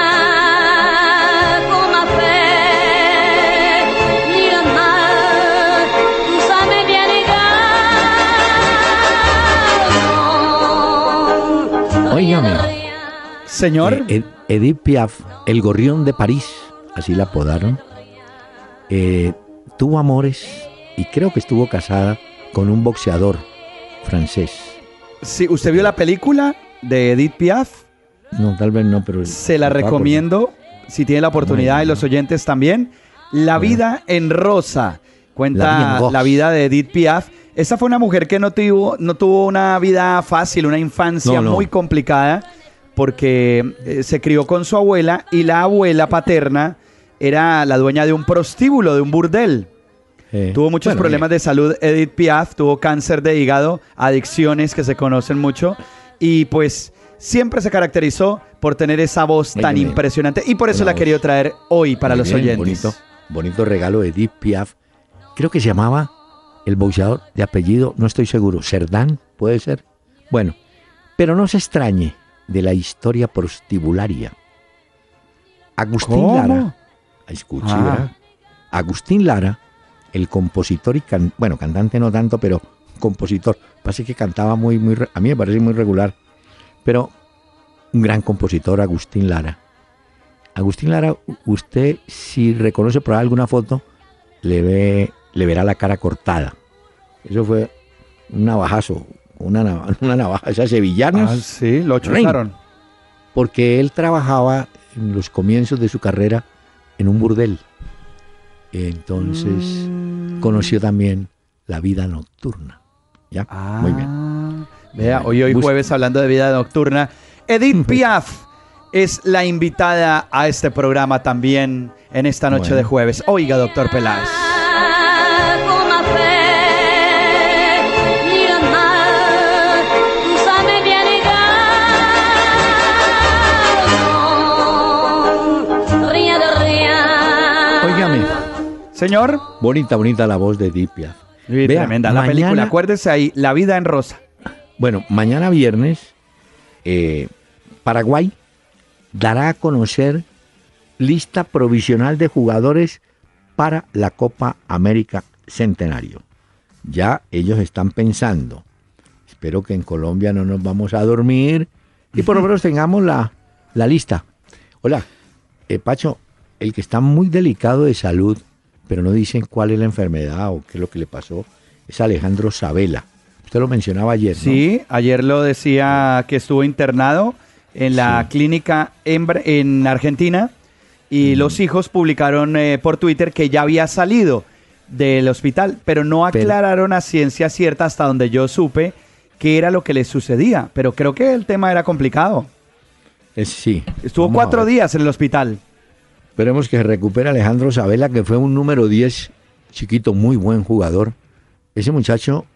qu'on m'a fait, ni le mal, tout ça m'est bien égal. Óigame. Señor, Eh, Ed- Edith Piaf, el gorrión de París, así la apodaron, eh, tuvo amores y creo que estuvo casada con un boxeador francés. si usted vio la película de Edith Piaf, No, tal vez no, pero... se la recomiendo, si tiene la oportunidad y los oyentes también. La Bueno. vida en rosa. Cuenta en la vida, de Edith Piaf. Esa fue una mujer que no tuvo, no tuvo una vida fácil, una infancia No, muy complicada, porque eh, se crió con su abuela y la abuela paterna era la dueña de un prostíbulo, de un burdel. Eh, Tuvo muchos bueno, problemas de salud Edith Piaf, tuvo cáncer de hígado, adicciones que se conocen mucho y pues siempre se caracterizó por tener esa voz tan impresionante y por eso la he querido traer hoy para muy los bien, oyentes. Bonito, bonito regalo de Edith Piaf. Creo que se llamaba el boxeador de apellido, no estoy seguro, Cerdán, puede ser. Bueno, pero no se extrañe de la historia prostibularia. Agustín ¿Cómo? Lara, escuche, Ah. ¿verdad? Agustín Lara, el compositor y can- bueno, cantante no tanto, pero compositor. Parece que cantaba muy, muy, a mí me parece muy regular, pero un gran compositor, Agustín Lara. Agustín Lara, usted si reconoce por alguna foto, le ve, le verá la cara cortada. Eso fue un navajazo, una, nava- una navaja, esas sevillanas Ah, sí, lo chuzaron. porque él trabajaba en los comienzos de su carrera en un burdel. Entonces Mm. conoció también la vida nocturna. ¿Ya? Muy bien. Ah, Vea, hoy, hoy jueves hablando de vida nocturna. Edith Piaf es la invitada a este programa también en esta noche Bueno. de jueves. Oiga, doctor Peláez. Óigame, Señor, bonita, bonita la voz de Edith Piaf. Sí, Vea, tremenda la mañana- película. Acuérdese ahí, La vida en rosa. Bueno, mañana viernes, eh, Paraguay dará a conocer lista provisional de jugadores para la Copa América Centenario. Ya ellos están pensando. Espero que en Colombia no nos vamos a dormir y por lo menos tengamos la, la lista. Hola, eh, Pacho, el que está muy delicado de salud, pero no dicen cuál es la enfermedad o qué es lo que le pasó, es Alejandro Sabela. Usted lo mencionaba ayer, ¿no? Sí, ayer lo decía que estuvo internado en la Sí. clínica en, en Argentina y los hijos publicaron eh, por Twitter que ya había salido del hospital, pero no Pero- aclararon a ciencia cierta hasta donde yo supe qué era lo que le sucedía. Pero creo que el tema era complicado. Es- sí. Estuvo Vamos cuatro días en el hospital. Esperemos que se recupere Alejandro Sabela, que fue un número 10, chiquito, muy buen jugador. Ese muchacho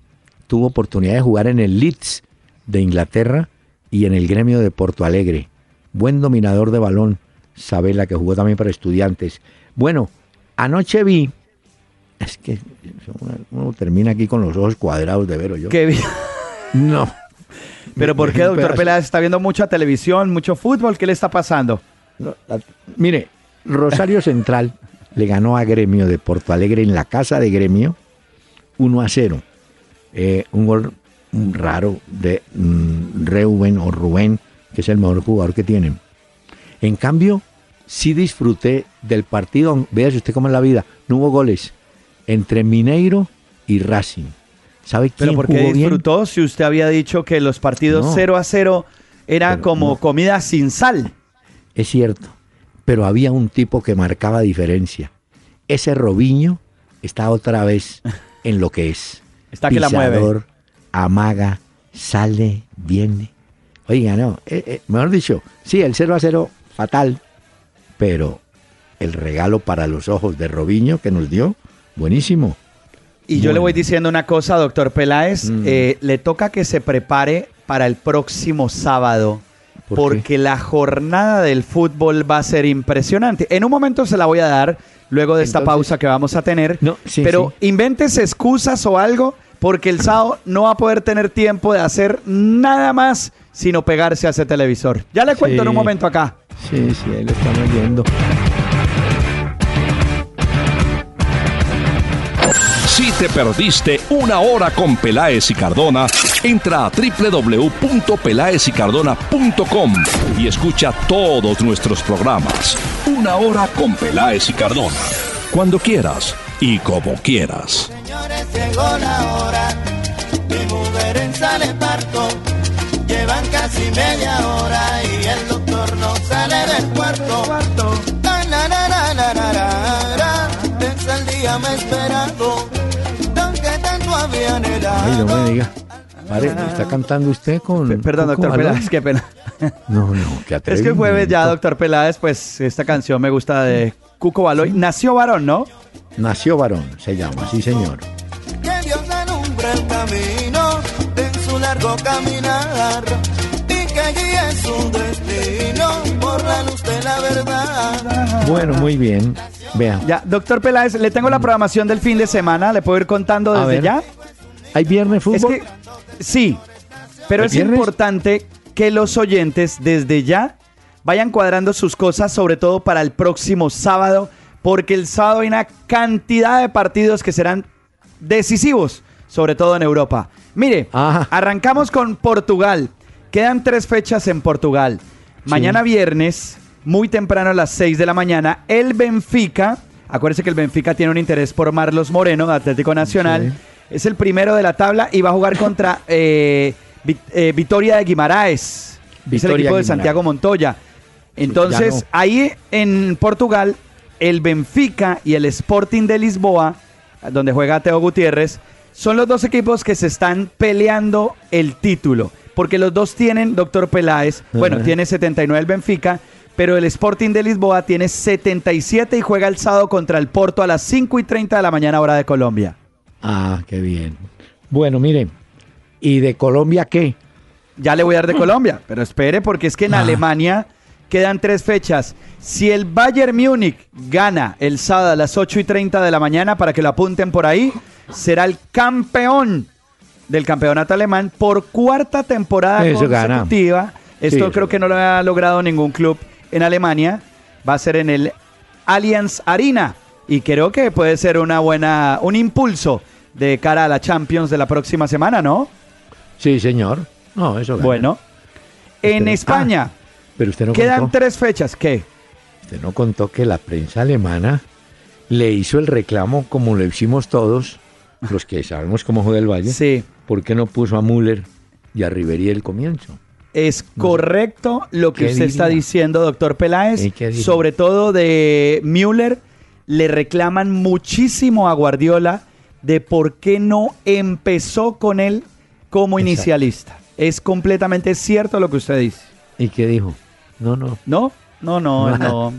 tuvo oportunidad de jugar en el Leeds de Inglaterra y en el gremio de Porto Alegre. Buen dominador de balón, Sabela, que jugó también para estudiantes. Bueno, anoche vi, es que uno, termina aquí con los ojos cuadrados de ver yo. Qué bien. No. Pero ¿por qué, doctor. Peláez? ¿Está viendo mucha televisión, mucho fútbol? ¿Qué le está pasando? No, la- mire, Rosario Central le ganó a Gremio de Porto Alegre en la casa de Gremio 1 a 0. Eh, un gol raro de mm, Reuben o Rubén, que es el mejor jugador que tienen. En cambio, sí disfruté del partido. Véase usted cómo es la vida. No hubo goles entre Mineiro y Racing. ¿Sabe quién Pero ¿por qué bien? disfrutó si usted había dicho que los partidos No. 0 a 0 era como no. comida sin sal? Es cierto, pero había un tipo que marcaba diferencia. Ese Robiño está otra vez en lo que es. Está que la mueve. Pisador, amaga, sale, viene. Oiga, no, eh, eh, mejor dicho, sí, el 0 a 0 fatal, pero el regalo para los ojos de Robiño que nos dio, buenísimo. Y yo le voy diciendo una cosa, doctor Peláez, Mm. eh, le toca que se prepare para el próximo sábado, ¿Por porque la jornada del fútbol va a ser impresionante. En un momento se la voy a dar, luego de esta pausa que vamos a tener, No, sí, pero sí. inventes excusas o algo, porque el sábado no va a poder tener tiempo de hacer nada más sino pegarse a ese televisor. Ya le cuento en un momento acá. Sí, sí, ahí lo estamos viendo. Si te perdiste una hora con Peláez y Cardona, entra a www.pelaezicardona.com y escucha todos nuestros programas. Una hora con Peláez y Cardona. Cuando quieras y como quieras. Señores, llegó la hora. Mi mujer en sale parto. Llevan casi media hora y el doctor no sale del cuarto. Na, na, na, na, na, na, na, na. El día me he Ay, no me diga. Pare, ¿está cantando usted con. Pe- Perdón, doctor? Peláez, qué pena. No, no, qué Es que el jueves ya, doctor Peláez, pues esta canción me gusta de Cuco Baloy. Nació varón, ¿no? Nació varón, se llama, sí señor. Que Dios alumbra el camino en su largo caminar y que guíe su destino por la luz de la verdad. Bueno, muy bien. Vea, Ya, doctor Peláez, le tengo la programación del fin de semana. ¿Le puedo ir contando A desde ver, ya? ¿Hay viernes Es fútbol? que, sí, pero ¿El es viernes? importante que los oyentes desde ya vayan cuadrando sus cosas, sobre todo para el próximo sábado, porque el sábado hay una cantidad de partidos que serán decisivos, sobre todo en Europa. Mire, Ajá. arrancamos con Portugal. Quedan tres fechas en Portugal. Mañana viernes, muy temprano a las 6 de la mañana, el Benfica, acuérdense que el Benfica tiene un interés por Marlos Moreno, de Atlético Nacional, es el primero de la tabla y va a jugar contra eh, eh, Vitoria de Guimaraes, es el equipo de. Santiago Montoya. Entonces, no. ahí en Portugal, el Benfica y el Sporting de Lisboa, donde juega Teo Gutiérrez, son los dos equipos que se están peleando el título. Porque los dos tienen, doctor Peláez, bueno, tiene 79 el Benfica, pero el Sporting de Lisboa tiene 77 y juega el sábado contra el Porto a las 5 y 30 de la mañana, hora de Colombia. Ah, qué bien. Bueno, mire, ¿y de Colombia qué? Ya le voy a dar de Colombia, pero espere porque es que en Ah. Alemania quedan tres fechas. Si el Bayern Múnich gana el sábado a las 8 y 30 de la mañana, para que lo apunten por ahí, será el campeón del campeonato alemán por cuarta temporada Eso gana. consecutiva. Esto eso creo que no lo ha logrado ningún club en Alemania. Va a ser en el Allianz Arena y creo que puede ser una buena un impulso de cara a la Champions de la próxima semana, ¿no? Sí, señor. No, eso gana. Bueno, en Usted- España Ah, pero usted no quedan contó, tres fechas. ¿Qué? usted no contó que la prensa alemana le hizo el reclamo como lo hicimos todos, los que sabemos cómo juega el Valle. Sí, ¿Por qué no puso a Müller y a Ribery el comienzo? es correcto lo que ¿Qué usted está diciendo, doctor Peláez. Sobre todo de Müller, le reclaman muchísimo a Guardiola de por qué no empezó con él como Exacto. inicialista. Es completamente cierto lo que usted dice. ¿Y qué dijo? No, no. ¿No? No, no, no. No,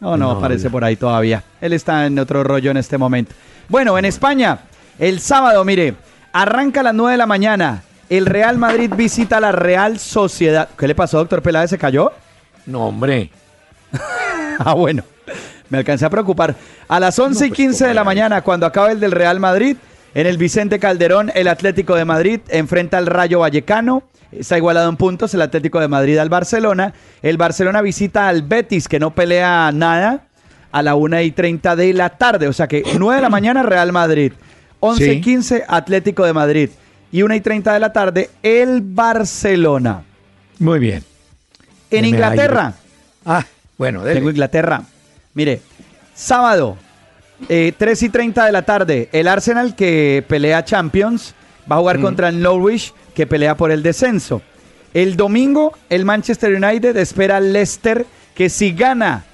no, No, aparece por ahí todavía. Él está en otro rollo en este momento. Bueno, en España, el sábado, mire, arranca a las 9 de la mañana. El Real Madrid visita a la Real Sociedad. ¿Qué le pasó, doctor Peláez? ¿Se cayó? No, hombre. Ah, bueno. Me alcancé a preocupar. A las 11 y pues, 15 de la ¿cómo era mañana, cuando acabe el del Real Madrid, en el Vicente Calderón, el Atlético de Madrid enfrenta al Rayo Vallecano. Está igualado en puntos el Atlético de Madrid al Barcelona. El Barcelona visita al Betis, que no pelea nada, a la 1 y 30 de la tarde. O sea que 9 de la mañana, Real Madrid. 11 y Sí. 15, Atlético de Madrid. Y 1 y 30 de la tarde, el Barcelona. Muy bien. En Inglaterra. Ah, bueno, dele. Tengo Inglaterra. Mire, sábado, eh, 3 y 30 de la tarde, el Arsenal que pelea Champions va a Mm. jugar contra el Norwich que pelea por el descenso. El domingo, el Manchester United espera al Leicester que si gana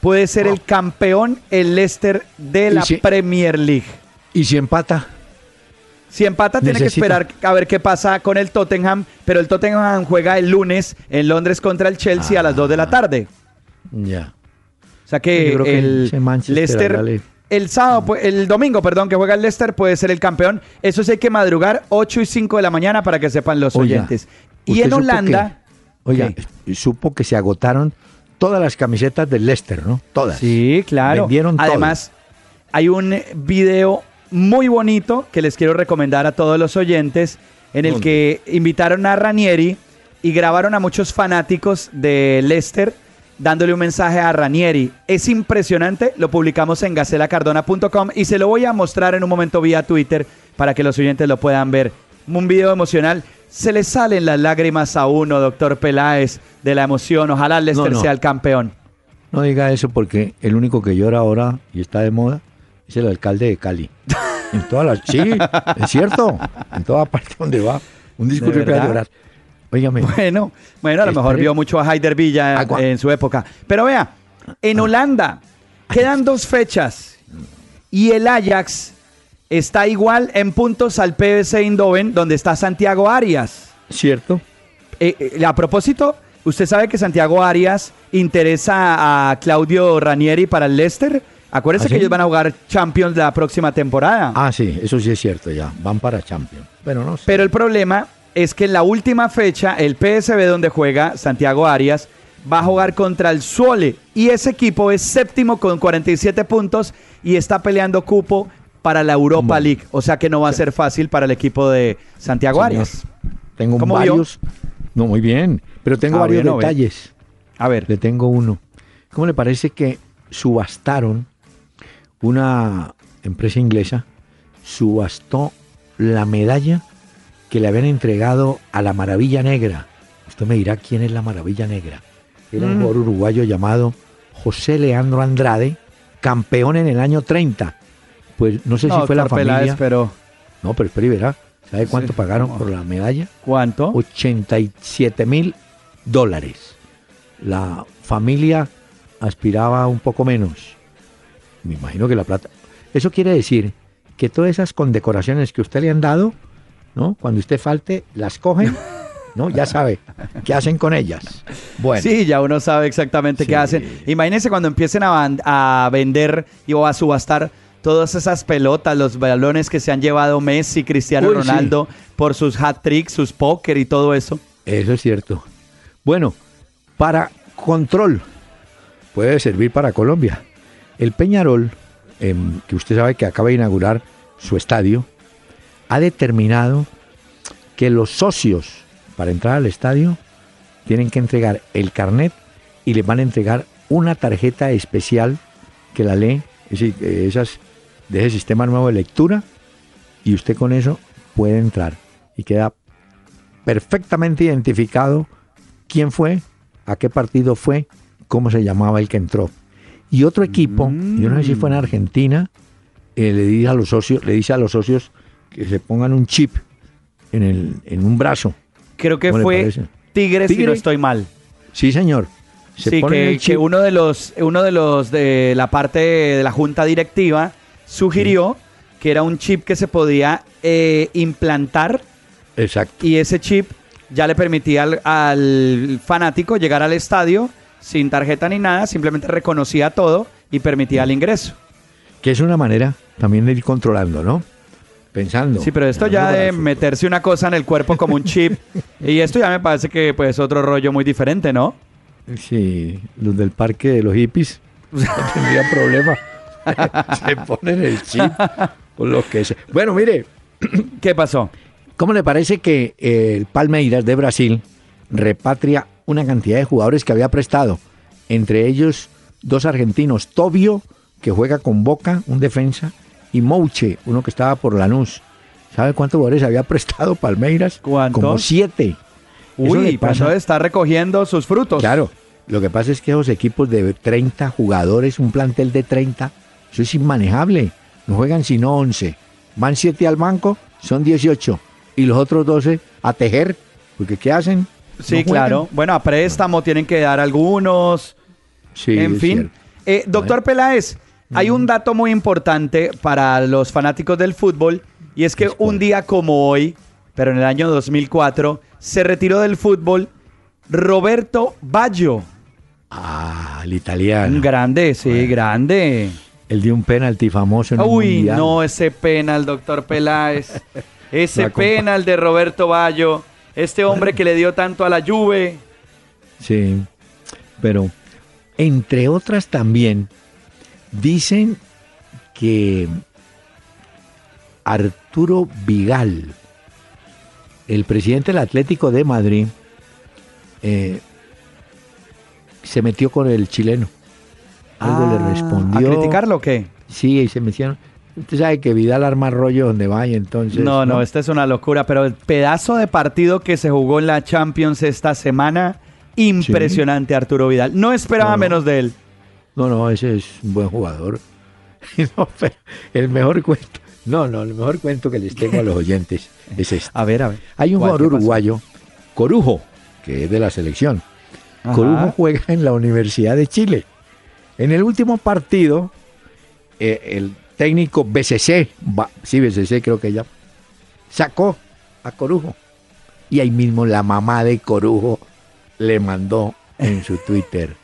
puede ser el campeón el Leicester de la si- Premier League. ¿Y si empata? Si empata, tiene que esperar a ver qué pasa con el Tottenham, pero el Tottenham juega el lunes en Londres contra el Chelsea a las 2 de la tarde. Ya. O sea que Yo creo que el Leicester, el sábado, pu- el domingo, perdón, que juega el Leicester puede ser el campeón. Eso sí hay que madrugar 8 y 5 de la mañana para que sepan los Oiga, oyentes. Y en Holanda, que- oiga, ¿Qué? supo que se agotaron todas las camisetas del Leicester, ¿no? Todas. sí, claro. Vendieron. Además, hay un video muy bonito que les quiero recomendar a todos los oyentes en el ¿Dónde? que invitaron a Ranieri y grabaron a muchos fanáticos de Leicester dándole un mensaje a Ranieri. Es impresionante, lo publicamos en gacelacardona.com y se lo voy a mostrar en un momento vía Twitter para que los oyentes lo puedan ver. Un video emocional. Se le salen las lágrimas a uno, doctor Peláez, de la emoción. Ojalá el Leicester No, no. sea el campeón. No diga eso porque el único que llora ahora y está de moda es el alcalde de Cali. En todas las. Sí, es cierto. En toda parte donde va. Un discurso ¿De que va a llorar. Óigame. Bueno, bueno, a lo mejor vio mucho a Heider Villa Agua. en su época. Pero vea, en Holanda quedan dos fechas y el Ajax está igual en puntos al PSV Eindhoven, donde está Santiago Arias. ¿Cierto? Eh, eh, a propósito, usted sabe que Santiago Arias interesa a Claudio Ranieri para el Leicester. Acuérdense ¿Ah, que ellos van a jugar Champions la próxima temporada. Ah, sí, eso sí es cierto ya. Van para Champions. Bueno, no sé. Pero el problema es que en la última fecha, el PSV donde juega Santiago Arias va a jugar contra el Suole. Y ese equipo es séptimo con 47 puntos y está peleando cupo para la Europa Bueno. League. O sea que no va a ser fácil para el equipo de Santiago Señor, Arias. Tengo varios. No, muy bien. Pero tengo Ah, varios detalles. A ver. Le tengo uno. ¿Cómo le parece que subastaron una empresa inglesa? Subastó la medalla que le habían entregado a la Maravilla Negra. Usted me dirá quién es la Maravilla Negra. Era un Mm. jugador uruguayo llamado José Leandro Andrade, campeón en el año 30. Pues no sé No, si fue la familia. Peláez, pero No, pero espera y verá. ¿Sabe cuánto Sí, pagaron por la medalla? ¿cuánto? 87 mil dólares. La familia aspiraba un poco menos. Me imagino que la plata. Eso quiere decir que todas esas condecoraciones que usted le han dado, ¿no? Cuando usted falte, las cogen, ¿no? Ya sabe qué hacen con ellas. Bueno, Sí, ya uno sabe exactamente Sí. qué hacen. Imagínense cuando empiecen a, vender y o a subastar todas esas pelotas, los balones que se han llevado Messi, Cristiano Uy, sí. Ronaldo por sus hat tricks, sus póker y todo eso. eso es cierto. Bueno, para control, puede servir para Colombia. El Peñarol, em, que usted sabe que acaba de inaugurar su estadio, ha determinado que los socios para entrar al estadio tienen que entregar el carnet y les van a entregar una tarjeta especial que la lee, es decir, esas de ese sistema nuevo de lectura, y usted con eso puede entrar y queda perfectamente identificado quién fue, a qué partido fue, cómo se llamaba el que entró. Y otro equipo, yo no sé si fue en Argentina, eh, le dice a los socios, le dice a los socios que se pongan un chip en el, en un brazo. Creo que ¿Cómo le fue? Tigres, si no estoy mal. Sí, señor. Se sí, que, el que chip. uno de los uno de los de la parte de la junta directiva sugirió que era un chip que se podía eh, implantar Exacto. y ese chip ya le permitía al, al fanático llegar al estadio sin tarjeta ni nada, simplemente reconocía todo y permitía el ingreso. Que es una manera también de ir controlando, ¿no? Pensando. Sí, pero esto ya de meterse una cosa en el cuerpo como un chip. y esto ya me parece que pues otro rollo muy diferente, ¿no? Sí, los del parque de los hippies no tendrían problema. Se ponen el chip lo que sea. Bueno, mire, ¿Qué pasó? ¿cómo le parece que eh, el Palmeiras de Brasil repatria una cantidad de jugadores que había prestado? Entre ellos dos argentinos, Tobio, que juega con Boca, un defensa, y Mouche, uno que estaba por Lanús. ¿Sabe cuántos jugadores había prestado Palmeiras? ¿Cuántos? Como siete. Uy, pues pasa- no está recogiendo sus frutos. Claro, lo que pasa es que esos equipos de 30 jugadores, un plantel de 30, eso es inmanejable. No juegan sino 11. Van 7 al banco, son 18. Y los otros 12 a tejer, porque ¿qué hacen? Sí, No claro. Bueno, a préstamo tienen que dar algunos. Sí, en fin. Eh, doctor Peláez, hay un dato muy importante para los fanáticos del fútbol y es que un día como hoy, pero en el año 2004, se retiró del fútbol Roberto Baggio. Ah, el italiano. Un grande, sí, grande. El de un penalti famoso en Uy, mundial. no, ese penal, doctor Peláez. Ese penal de Roberto Baggio. Este hombre que le dio tanto a la Juve. Sí, pero entre otras también dicen que Arturo Vigal, el presidente del Atlético de Madrid, eh, se metió con el chileno. Algo le Ah, respondió. ¿A criticarlo o qué? Sí, y se metieron. Usted sabe que Vidal arma rollo donde va y entonces. No, no, esta es una locura, pero el pedazo de partido que se jugó en la Champions esta semana, impresionante Arturo Vidal. No esperaba No, no. menos de él. No, no, ese es un buen jugador. No, pero el mejor cuento. No, no, el mejor cuento que les tengo a los oyentes es este. A ver, a ver. Hay un jugador uruguayo, Corujo, que es de la selección. Ajá. Corujo juega en la Universidad de Chile. En el último partido, eh, el técnico BCC, sí, BCC creo que ya, sacó a Corujo. Y ahí mismo la mamá de Corujo le mandó en su Twitter.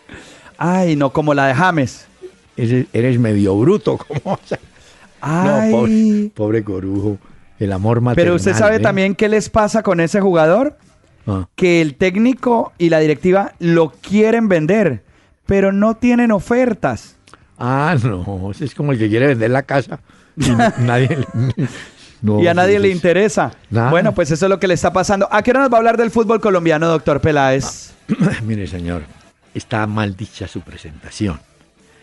Ay, no, como la de James. Eres medio bruto, a- Ay. No, pobre, pobre Corujo. El amor maternal. pero usted sabe ¿eh? también qué les pasa con ese jugador. Ah, Que el técnico y la directiva lo quieren vender, pero no tienen ofertas. Ah, no, ese es como el que quiere vender la casa. Y nadie le- no, y a nadie le interesa. Nada. Bueno, pues eso es lo que le está pasando. ¿A qué hora nos va a hablar del fútbol colombiano, doctor Peláez? Mire, señor, está mal dicha su presentación.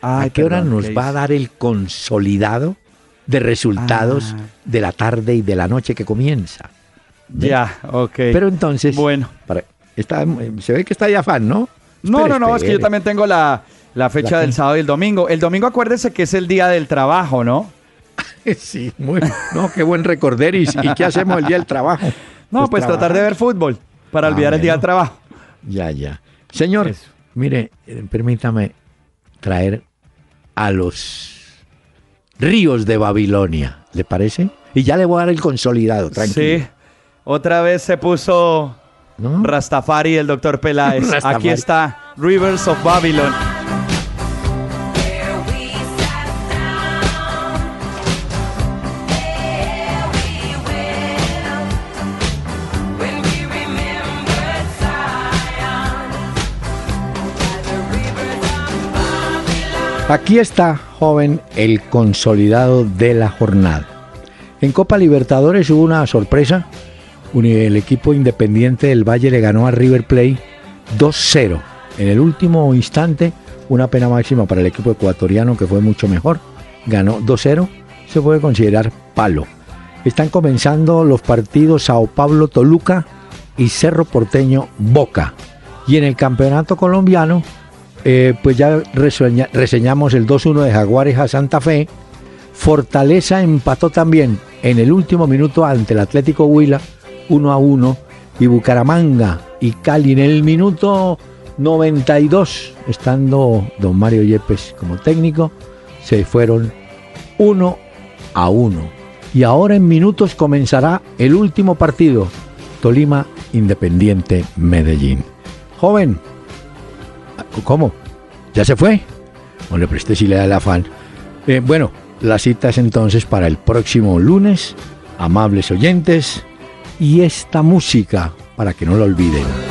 Ay, ¿A qué hora nos ¿qué va a dar el consolidado de resultados Ah. de la tarde y de la noche que comienza? Ya, ok. Pero entonces, Bueno. para- está, se ve que está de afán, ¿no? No, Espere, no, no, es que yo también tengo la, la fecha ¿La del sábado y el domingo. El domingo acuérdese que es el día del trabajo, ¿no? Sí, muy, no, qué buen recorder. ¿Y, qué hacemos el día del trabajo? No, pues, tratar de ver fútbol para Ah, olvidar el día del trabajo. Ya, ya. Señor, Eso. Mire, eh, permítame traer a los ríos de Babilonia, ¿le parece? Y ya le voy a dar el consolidado, tranquilo. Sí. Otra vez se puso ¿no? Rastafari el doctor Peláez. Rastafari. Aquí está Rivers of Babylon. Aquí está, joven, el consolidado de la jornada. En Copa Libertadores hubo una sorpresa. El equipo independiente del Valle le ganó a River Plate 2-0. En el último instante, una pena máxima para el equipo ecuatoriano que fue mucho mejor. Ganó 2-0. Se puede considerar palo. Están comenzando los partidos Sao Paulo Toluca y Cerro Porteño Boca. Y en el campeonato colombiano, eh, pues ya reseña- reseñamos el 2-1 de Jaguares a Santa Fe. Fortaleza empató también en el último minuto ante el Atlético Huila 1 a 1 y Bucaramanga y Cali en el minuto 92 estando don Mario Yepes como técnico se fueron 1 a 1 y ahora en minutos comenzará el último partido Tolima Independiente Medellín. Joven ¿cómo? ¿ya se fue? no le presté si le da el afán Eh, bueno, la cita es entonces para el próximo lunes amables oyentes, y esta música para que no la olviden.